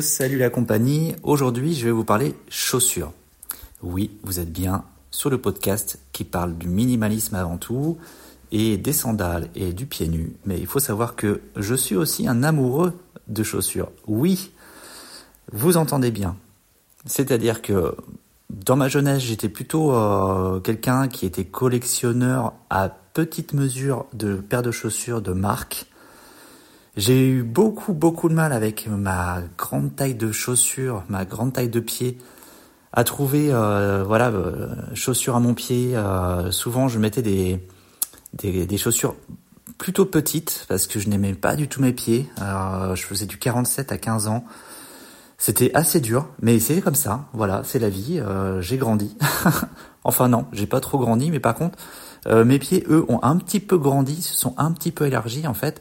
Salut la compagnie. Aujourd'hui, je vais vous parler chaussures. Oui, vous êtes bien sur le podcast qui parle du minimalisme avant tout et des sandales et du pied nu. Mais il faut savoir que je suis aussi un amoureux de chaussures. Oui, vous entendez bien. C'est-à-dire que dans ma jeunesse, j'étais plutôt euh, quelqu'un qui était collectionneur à petite mesure de paires de chaussures de marque j'ai eu beaucoup, beaucoup de mal avec ma grande taille de chaussures, ma grande taille de pied, à trouver, euh, voilà, euh, chaussures à mon pied. Euh, souvent, je mettais des, des, des, chaussures plutôt petites parce que je n'aimais pas du tout mes pieds. je faisais du 47 à 15 ans. C'était assez dur, mais c'est comme ça. Voilà, c'est la vie. j'ai grandi. enfin non, j'ai pas trop grandi, mais par contre, mes pieds, eux, ont un petit peu grandi, se sont un petit peu élargis en fait.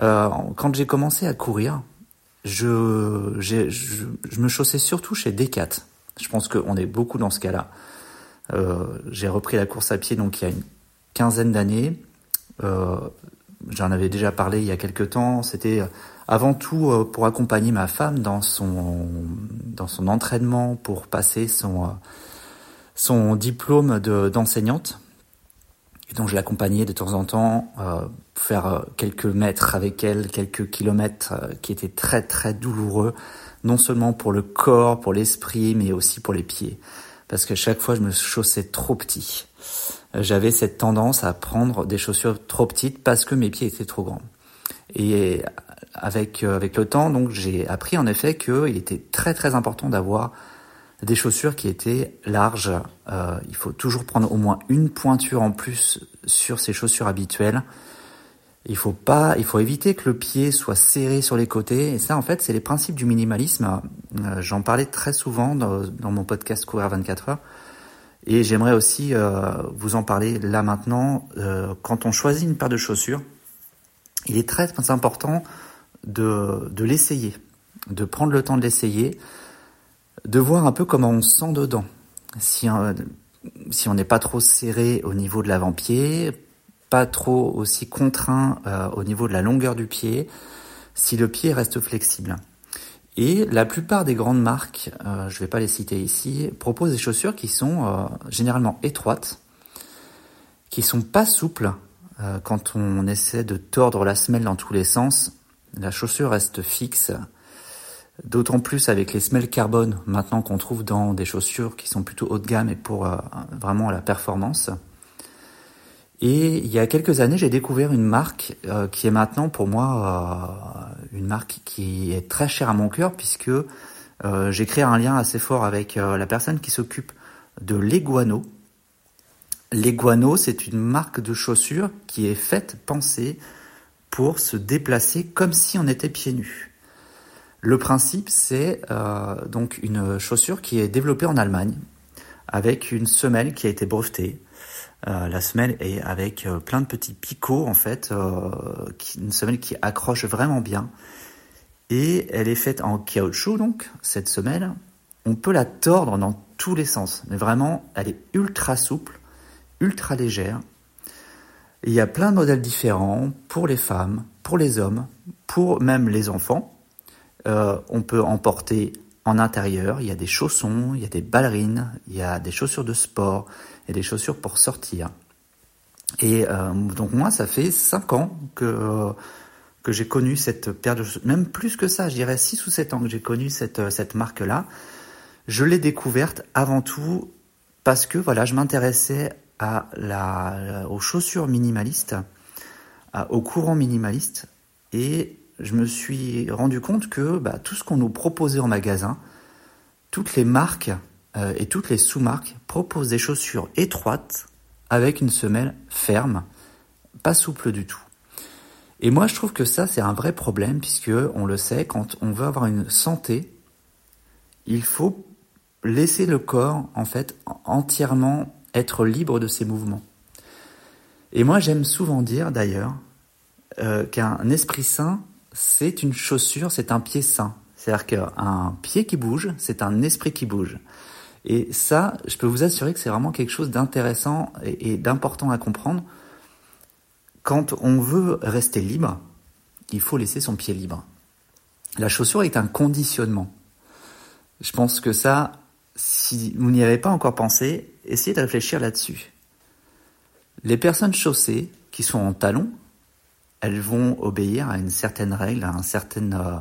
Euh, quand j'ai commencé à courir, je, je, je, me chaussais surtout chez Decat. Je pense qu'on est beaucoup dans ce cas-là. Euh, j'ai repris la course à pied donc il y a une quinzaine d'années. Euh, J'en avais déjà parlé il y a quelques temps. C'était avant tout euh, pour accompagner ma femme dans son dans son entraînement pour passer son son diplôme d'enseignante. Donc je l'accompagnais de temps en temps, euh, faire euh, quelques mètres avec elle, quelques kilomètres euh, qui étaient très très douloureux, non seulement pour le corps, pour l'esprit, mais aussi pour les pieds. Parce que chaque fois je me chaussais trop petit. Euh, j'avais cette tendance à prendre des chaussures trop petites parce que mes pieds étaient trop grands. Et avec avec le temps, donc j'ai appris en effet qu'il était très très important d'avoir des chaussures qui étaient larges. Euh, il faut toujours prendre au moins une pointure en plus sur ses chaussures habituelles. Il faut pas, il faut éviter que le pied soit serré sur les côtés. Et ça, en fait, c'est les principes du minimalisme. Euh, j'en parlais très souvent dans, mon podcast Courir 24 heures. Et j'aimerais aussi euh, vous en parler là maintenant. quand on choisit une paire de chaussures, il est très important de, de l'essayer, de prendre le temps de l'essayer de voir un peu comment on se sent dedans. Si, euh, on n'est pas trop serré au niveau de l'avant-pied, pas trop aussi contraint euh, au niveau de la longueur du pied, si le pied reste flexible. Et la plupart des grandes marques, euh, je ne vais pas les citer ici, proposent des chaussures qui sont généralement étroites, qui sont pas souples. quand on essaie de tordre la semelle dans tous les sens, la chaussure reste fixe D'autant plus avec les semelles carbone maintenant qu'on trouve dans des chaussures qui sont plutôt haut de gamme et pour euh, vraiment la performance. Et il y a quelques années, j'ai découvert une marque euh, qui est maintenant pour moi euh, une marque qui est très chère à mon cœur puisque j'ai créé un lien assez fort avec la personne qui s'occupe de l'Eguano. L'Eguano, c'est une marque de chaussures qui est faite, pensée pour se déplacer comme si on était pieds nus. Le principe, c'est euh, donc une chaussure qui est développée en Allemagne avec une semelle qui a été brevetée. Euh, la semelle est avec euh, plein de petits picots en fait, une semelle qui accroche vraiment bien. Et elle est faite en caoutchouc donc cette semelle. On peut la tordre dans tous les sens, mais vraiment, elle est ultra souple, ultra légère. il y a plein de modèles différents pour les femmes, pour les hommes, pour même les enfants. Euh, on peut emporter en intérieur, il y a des chaussons, il y a des ballerines, il y a des chaussures de sport, il y a des chaussures pour sortir. Et euh, donc moi, ça fait 5 ans que, que j'ai connu cette paire de chaussures, même plus que ça, je dirais 6 ou 7 ans que j'ai connu cette, cette marque-là. Je l'ai découverte avant tout parce que voilà, je m'intéressais à la, aux chaussures minimalistes, au courant minimaliste, et je me suis rendu compte que bah, tout ce qu'on nous proposait en magasin, toutes les marques euh, et toutes les sous-marques proposent des chaussures étroites avec une semelle ferme, pas souple du tout. Et moi, je trouve que ça, c'est un vrai problème puisque on le sait, quand on veut avoir une santé, il faut laisser le corps, en fait, entièrement être libre de ses mouvements. Et moi, j'aime souvent dire, d'ailleurs, euh, qu'un esprit sain, c'est une chaussure, c'est un pied sain. C'est-à-dire qu'un pied qui bouge, c'est un esprit qui bouge. Et ça, je peux vous assurer que c'est vraiment quelque chose d'intéressant et, d'important à comprendre. Quand on veut rester libre, il faut laisser son pied libre. La chaussure est un conditionnement. Je pense que ça, si vous n'y avez pas encore pensé, essayez de réfléchir là-dessus. Les personnes chaussées qui sont en talons, elles vont obéir à une certaine règle, à une certaine euh,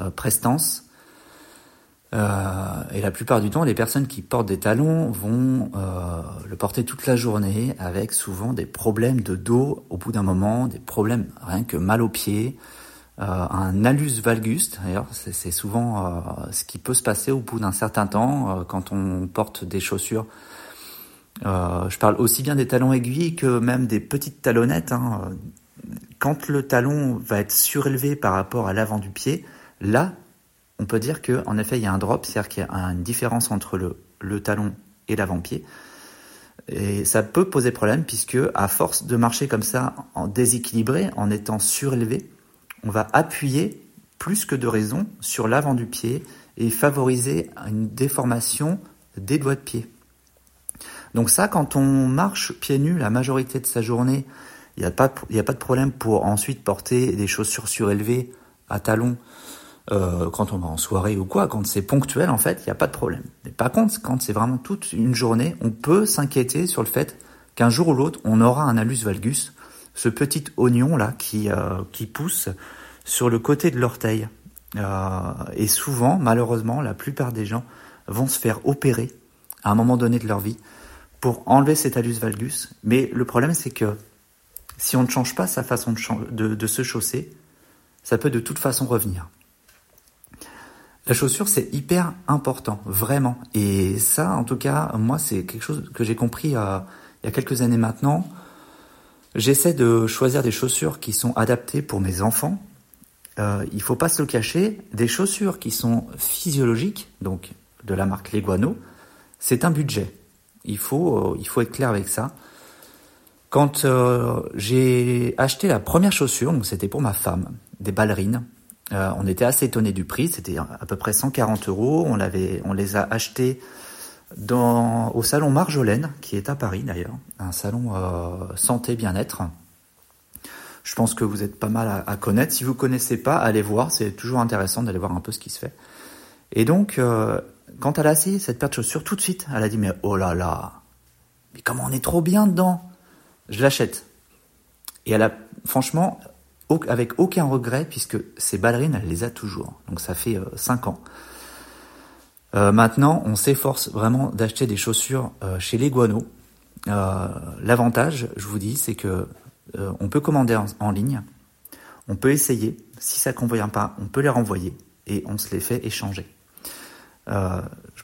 euh, prestance. Euh, et la plupart du temps, les personnes qui portent des talons vont le porter toute la journée avec souvent des problèmes de dos au bout d'un moment, des problèmes rien que mal aux pieds, un alus valgus. D'ailleurs, c'est souvent ce qui peut se passer au bout d'un certain temps quand on porte des chaussures je parle aussi bien des talons aiguilles que même des petites talonnettes. Hein. Quand le talon va être surélevé par rapport à l'avant du pied, là, on peut dire qu'en effet, il y a un drop, c'est-à-dire qu'il y a une différence entre le, le talon et l'avant-pied. Et ça peut poser problème puisque, à force de marcher comme ça, en déséquilibré, en étant surélevé, on va appuyer plus que de raison sur l'avant du pied et favoriser une déformation des doigts de pied. Donc ça, quand on marche pieds nus la majorité de sa journée, il n'y a, pas, a pas de problème pour ensuite porter des chaussures surélevées à talons euh, quand on va en soirée ou quoi. Quand c'est ponctuel, en fait, il n'y a pas de problème. Mais par contre, quand c'est vraiment toute une journée, on peut s'inquiéter sur le fait qu'un jour ou l'autre, on aura un alus valgus, ce petit oignon là qui, euh, qui pousse sur le côté de l'orteil. Euh, et souvent, malheureusement, la plupart des gens vont se faire opérer à un moment donné de leur vie pour enlever cet alus valgus. Mais le problème, c'est que si on ne change pas sa façon de, se chausser, ça peut de toute façon revenir. La chaussure, c'est hyper important, vraiment. Et ça, en tout cas, moi, c'est quelque chose que j'ai compris euh, il y a quelques années maintenant. J'essaie de choisir des chaussures qui sont adaptées pour mes enfants. Euh, il faut pas se le cacher, des chaussures qui sont physiologiques, donc de la marque Leguano, c'est un budget. Il faut, euh, il faut être clair avec ça. Quand euh, j'ai acheté la première chaussure, c'était pour ma femme, des ballerines, euh, on était assez étonnés du prix, c'était à peu près 140 euros. On, les a achetées au salon Marjolaine, qui est à Paris d'ailleurs, un salon santé bien-être. Je pense que vous êtes pas mal à, à connaître. Si vous connaissez pas, allez voir, c'est toujours intéressant d'aller voir un peu ce qui se fait. Et donc, quand elle a essayé cette paire de chaussures, tout de suite, elle a dit mais oh là là, mais comment on est trop bien dedans? Je l'achète. Et elle a, franchement, avec aucun regret, puisque ces ballerines, elle les a toujours. Donc ça fait 5 euh, ans. Euh, maintenant, on s'efforce vraiment d'acheter des chaussures euh, chez les Guano. L'avantage, je vous dis, c'est que on peut commander en, ligne, on peut essayer. Si ça convient pas, on peut les renvoyer et on se les fait échanger.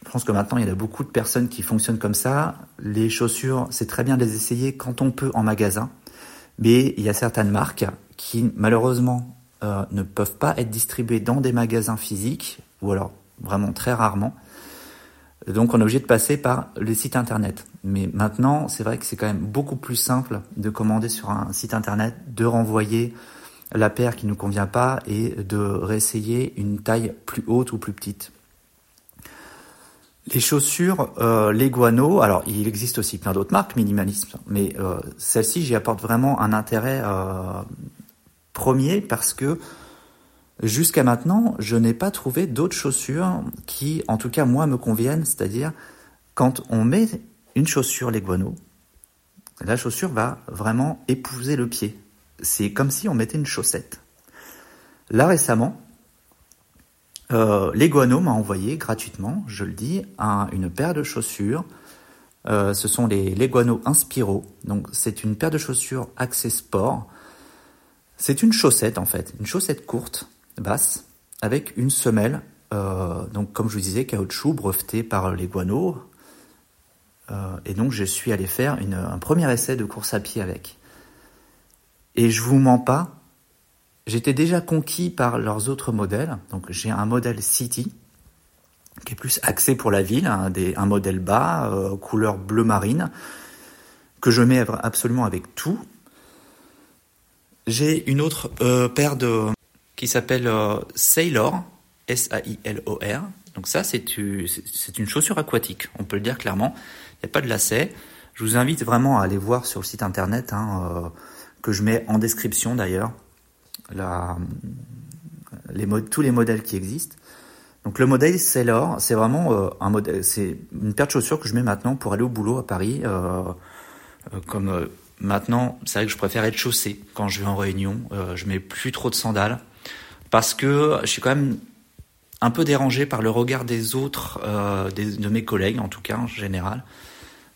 Je pense que maintenant, il y a beaucoup de personnes qui fonctionnent comme ça. Les chaussures, c'est très bien de les essayer quand on peut en magasin, mais il y a certaines marques qui, malheureusement, euh, ne peuvent pas être distribuées dans des magasins physiques, ou alors vraiment très rarement. Donc on est obligé de passer par le site internet. Mais maintenant, c'est vrai que c'est quand même beaucoup plus simple de commander sur un site internet, de renvoyer la paire qui ne nous convient pas et de réessayer une taille plus haute ou plus petite. Les chaussures euh, Leguano, alors il existe aussi plein d'autres marques minimalisme, mais euh, celle-ci j'y apporte vraiment un intérêt euh, premier parce que jusqu'à maintenant je n'ai pas trouvé d'autres chaussures qui, en tout cas moi, me conviennent. C'est-à-dire quand on met une chaussure Leguano, la chaussure va vraiment épouser le pied. C'est comme si on mettait une chaussette. Là récemment, euh, Leguano m'a envoyé gratuitement, je le dis, une paire de chaussures. Euh, ce sont les Leguano Inspiro. Donc c'est une paire de chaussures axée sport. C'est une chaussette en fait, une chaussette courte, basse, avec une semelle. Euh, donc comme je vous disais, caoutchouc breveté par Leguano. Euh, et donc je suis allé faire un premier essai de course à pied avec. Et je vous mens pas, J'étais déjà conquis par leurs autres modèles. Donc j'ai un modèle City qui est plus axé pour la ville, un, un modèle bas, euh, couleur bleu marine, que je mets absolument avec tout. J'ai une autre euh, paire de qui s'appelle euh, Sailor, S-A-I-L-O-R. Donc ça, c'est une chaussure aquatique, on peut le dire clairement. Il n'y a pas de lacet. Je vous invite vraiment à aller voir sur le site internet, hein, que je mets en description d'ailleurs la, les tous les modèles qui existent. Donc le modèle Sailor, c'est vraiment euh, un modèle, c'est une paire de chaussures que je mets maintenant pour aller au boulot à Paris. Euh, euh, comme maintenant, c'est vrai que je préfère être chaussé quand je vais en réunion. je mets plus trop de sandales parce que je suis quand même un peu dérangé par le regard des autres, de mes collègues en tout cas en général.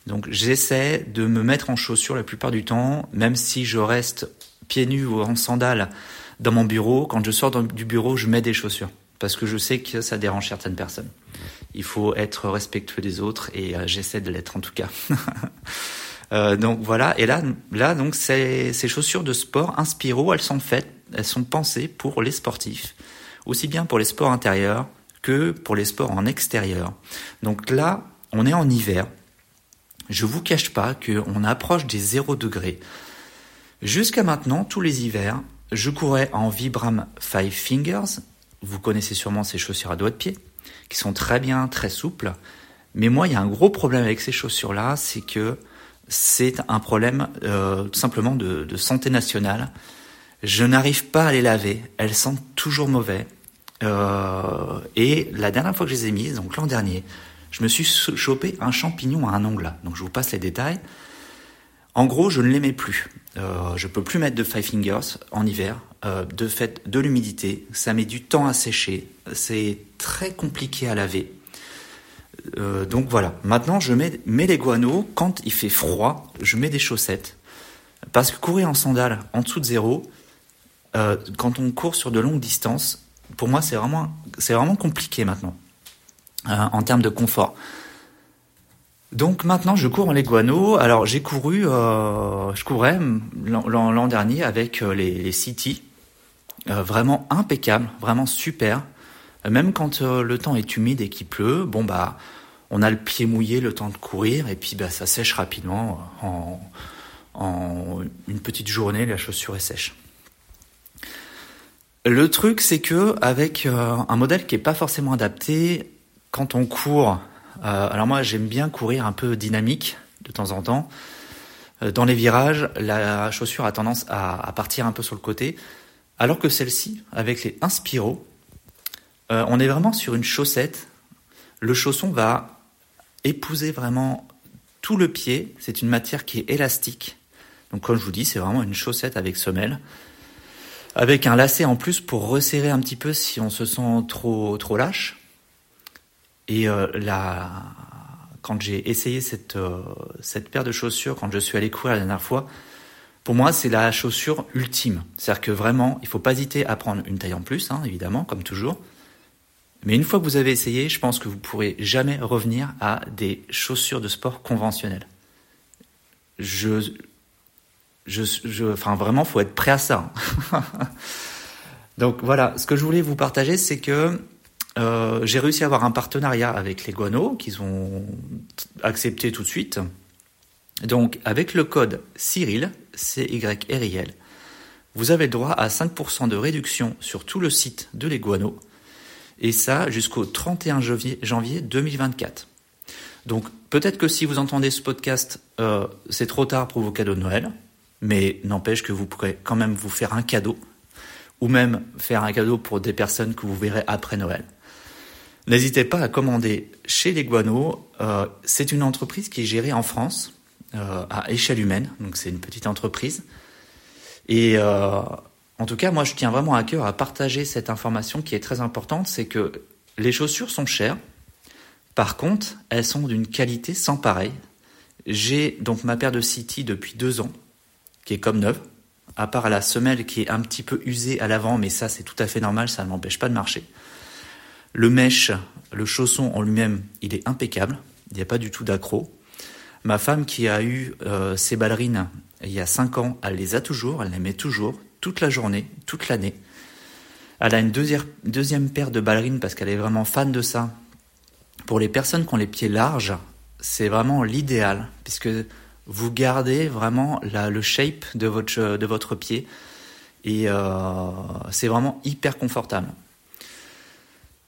Donc j'essaie de me mettre en chaussures la plupart du temps, même si je reste pieds nus ou en sandales dans mon bureau. Quand je sors du bureau, je mets des chaussures parce que je sais que ça dérange certaines personnes. Il faut être respectueux des autres et euh, j'essaie de l'être en tout cas. euh, donc voilà, et là, là donc ces, ces chaussures de sport Inspiro, elles sont faites, elles sont pensées pour les sportifs, aussi bien pour les sports intérieurs que pour les sports en extérieur. Donc là, on est en hiver. Je vous cache pas qu'on approche des 0 degrés. Jusqu'à maintenant, tous les hivers, je courais en Vibram Five Fingers, vous connaissez sûrement ces chaussures à doigts de pied, qui sont très bien, très souples. Mais moi, il y a un gros problème avec ces chaussures-là, c'est que c'est un problème euh, tout simplement de, de, santé nationale. Je n'arrive pas à les laver, elles sentent toujours mauvais. Euh, et la dernière fois que je les ai mises, donc l'an dernier, je me suis chopé un champignon à un ongle. Donc je vous passe les détails. En gros, je ne les mets plus. Euh, je peux plus mettre de Five Fingers en hiver. Euh, de fait, de l'humidité, ça met du temps à sécher. C'est très compliqué à laver. Euh, donc voilà. Maintenant, je mets, mets les guano quand il fait froid. Je mets des chaussettes parce que courir en sandales en dessous de zéro, euh, quand on court sur de longues distances, pour moi, c'est vraiment, c'est vraiment compliqué maintenant en termes de confort. Donc maintenant, je cours en Leguano. Alors j'ai couru, euh, je courais l'an dernier avec euh, les, les City, euh, vraiment impeccable, vraiment super. Même quand le temps est humide et qu'il pleut, bon bah, on a le pied mouillé, le temps de courir, et puis bah ça sèche rapidement en, en une petite journée, la chaussure est sèche. Le truc, c'est que avec un modèle qui est pas forcément adapté, quand on court euh, alors moi, j'aime bien courir un peu dynamique de temps en temps. Euh, dans les virages, la chaussure a tendance à, partir un peu sur le côté, alors que celle-ci, avec les Inspiro, euh, on est vraiment sur une chaussette. Le chausson va épouser vraiment tout le pied. C'est une matière qui est élastique. Donc comme je vous dis, c'est vraiment une chaussette avec semelle. Avec un lacet en plus pour resserrer un petit peu si on se sent trop lâche. Et euh, quand j'ai essayé cette, euh, cette paire de chaussures, quand je suis allé courir la dernière fois, pour moi, c'est la chaussure ultime. C'est-à-dire que vraiment, il faut pas hésiter à prendre une taille en plus, hein, évidemment, comme toujours. Mais une fois que vous avez essayé, je pense que vous pourrez jamais revenir à des chaussures de sport conventionnelles. Je, je, je, enfin vraiment, faut être prêt à ça. Donc voilà, ce que je voulais vous partager, c'est que euh, j'ai réussi à avoir un partenariat avec les Guano qu'ils ont accepté tout de suite. Donc, avec le code Cyril, C-Y-R-I-L, vous avez le droit à 5% de réduction sur tout le site de les Guano, et ça jusqu'au 31 janvier 2024. Donc, peut-être que si vous entendez ce podcast, euh, c'est trop tard pour vos cadeaux de Noël, mais n'empêche que vous pourrez quand même vous faire un cadeau, ou même faire un cadeau pour des personnes que vous verrez après Noël. N'hésitez pas à commander chez les Guano. Euh, c'est une entreprise qui est gérée en France euh, à échelle humaine, donc c'est une petite entreprise. Et euh, en tout cas, moi, je tiens vraiment à cœur à partager cette information qui est très importante, c'est que les chaussures sont chères. Par contre, elles sont d'une qualité sans pareil. J'ai donc ma paire de City depuis deux ans, qui est comme neuve, à part la semelle qui est un petit peu usée à l'avant, mais ça c'est tout à fait normal, ça ne m'empêche pas de marcher. Le mèche, le chausson en lui-même, il est impeccable. Il n'y a pas du tout d'accro. Ma femme qui a eu euh, ses ballerines il y a 5 ans, elle les a toujours, elle les met toujours, toute la journée, toute l'année. Elle a une deuxième, paire de ballerines parce qu'elle est vraiment fan de ça. Pour les personnes qui ont les pieds larges, c'est vraiment l'idéal puisque vous gardez vraiment le shape de votre, de votre pied et euh, c'est vraiment hyper confortable.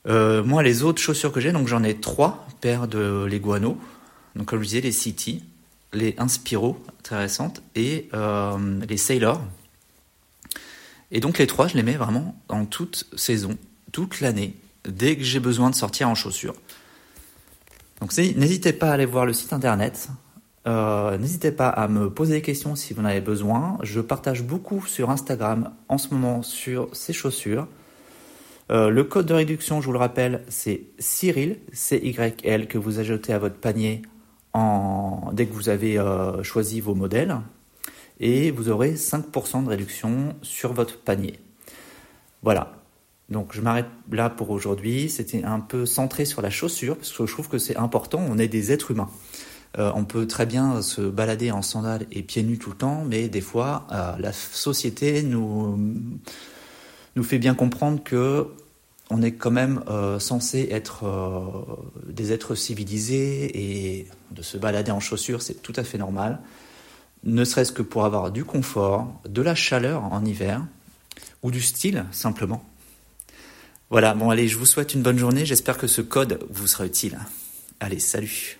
Euh, moi, les autres chaussures que j'ai, donc j'en ai trois paires de Leguano. Donc, comme je disais, les City, les Inspiro, très récentes, et euh, les Sailor. Et donc les trois, je les mets vraiment en toute saison, toute l'année, dès que j'ai besoin de sortir en chaussures. Donc n'hésitez pas à aller voir le site internet. Euh, n'hésitez pas à me poser des questions si vous en avez besoin. Je partage beaucoup sur Instagram en ce moment sur ces chaussures. Euh, le code de réduction, je vous le rappelle, c'est Cyril, C-Y-L, que vous ajoutez à votre panier dès que vous avez euh, choisi vos modèles. Et vous aurez 5% de réduction sur votre panier. Voilà. Donc je m'arrête là pour aujourd'hui. C'était un peu centré sur la chaussure, parce que je trouve que c'est important. On est des êtres humains. Euh, on peut très bien se balader en sandales et pieds nus tout le temps, mais des fois, la société nous nous fait bien comprendre que on est quand même euh, censé être euh, des êtres civilisés et de se balader en chaussures, c'est tout à fait normal. Ne serait-ce que pour avoir du confort, de la chaleur en hiver ou du style simplement. Voilà, bon allez, je vous souhaite une bonne journée, j'espère que ce code vous sera utile. Allez, salut